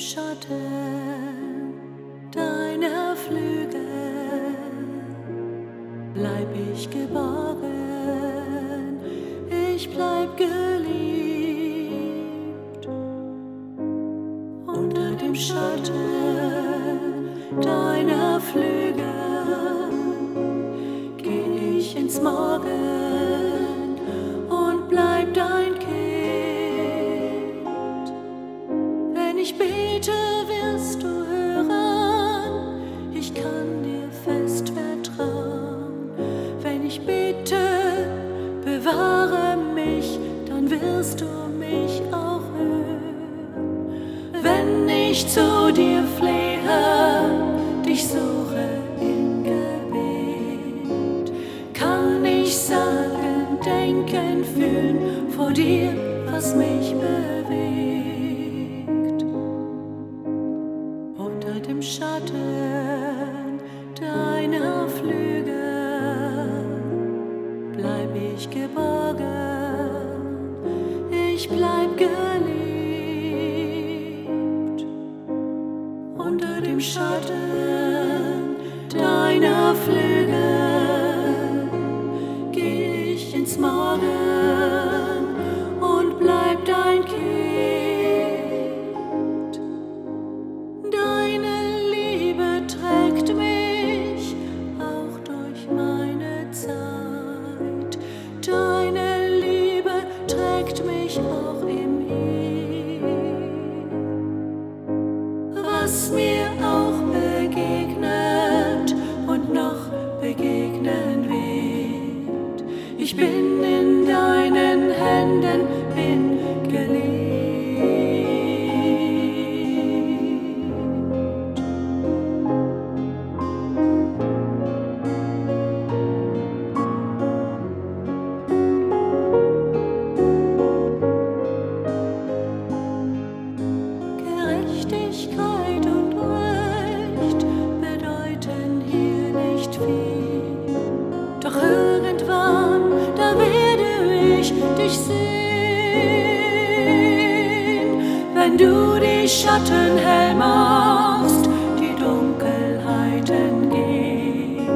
Schatten deiner Flügel. Bleib ich geborgen, ich bleib geliebt. Unter dem Schatten deiner Flügel geh ich ins Morgen wirst du mich auch hören. Wenn ich zu dir flehe, dich suche im Gebet, kann ich sagen, denken, fühlen vor dir, was mich bewegt. Unter dem Schatten deiner Flügel bleib ich geborgen, ich bleib geliebt unter dem Schatten deiner Flügel. Geh ich ins Morgen trägt mich auch im Hier Schatten hell machst, die Dunkelheiten gehen,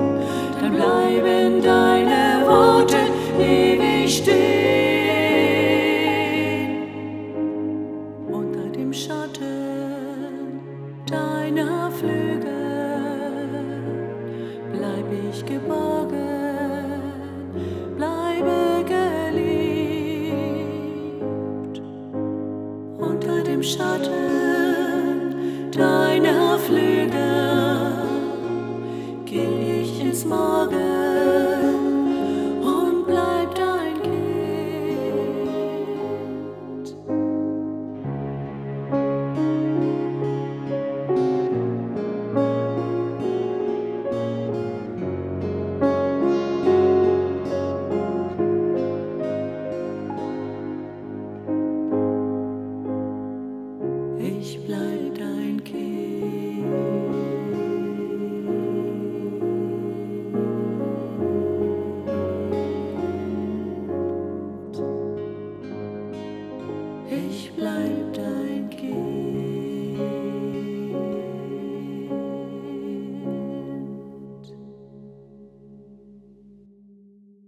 dann bleiben deine Worte ewig stehen Flügel. Bleib ich geborgen, bleibe geliebt. Unter dem Schatten deiner Flügel geh ich ins Morgen Ich bleib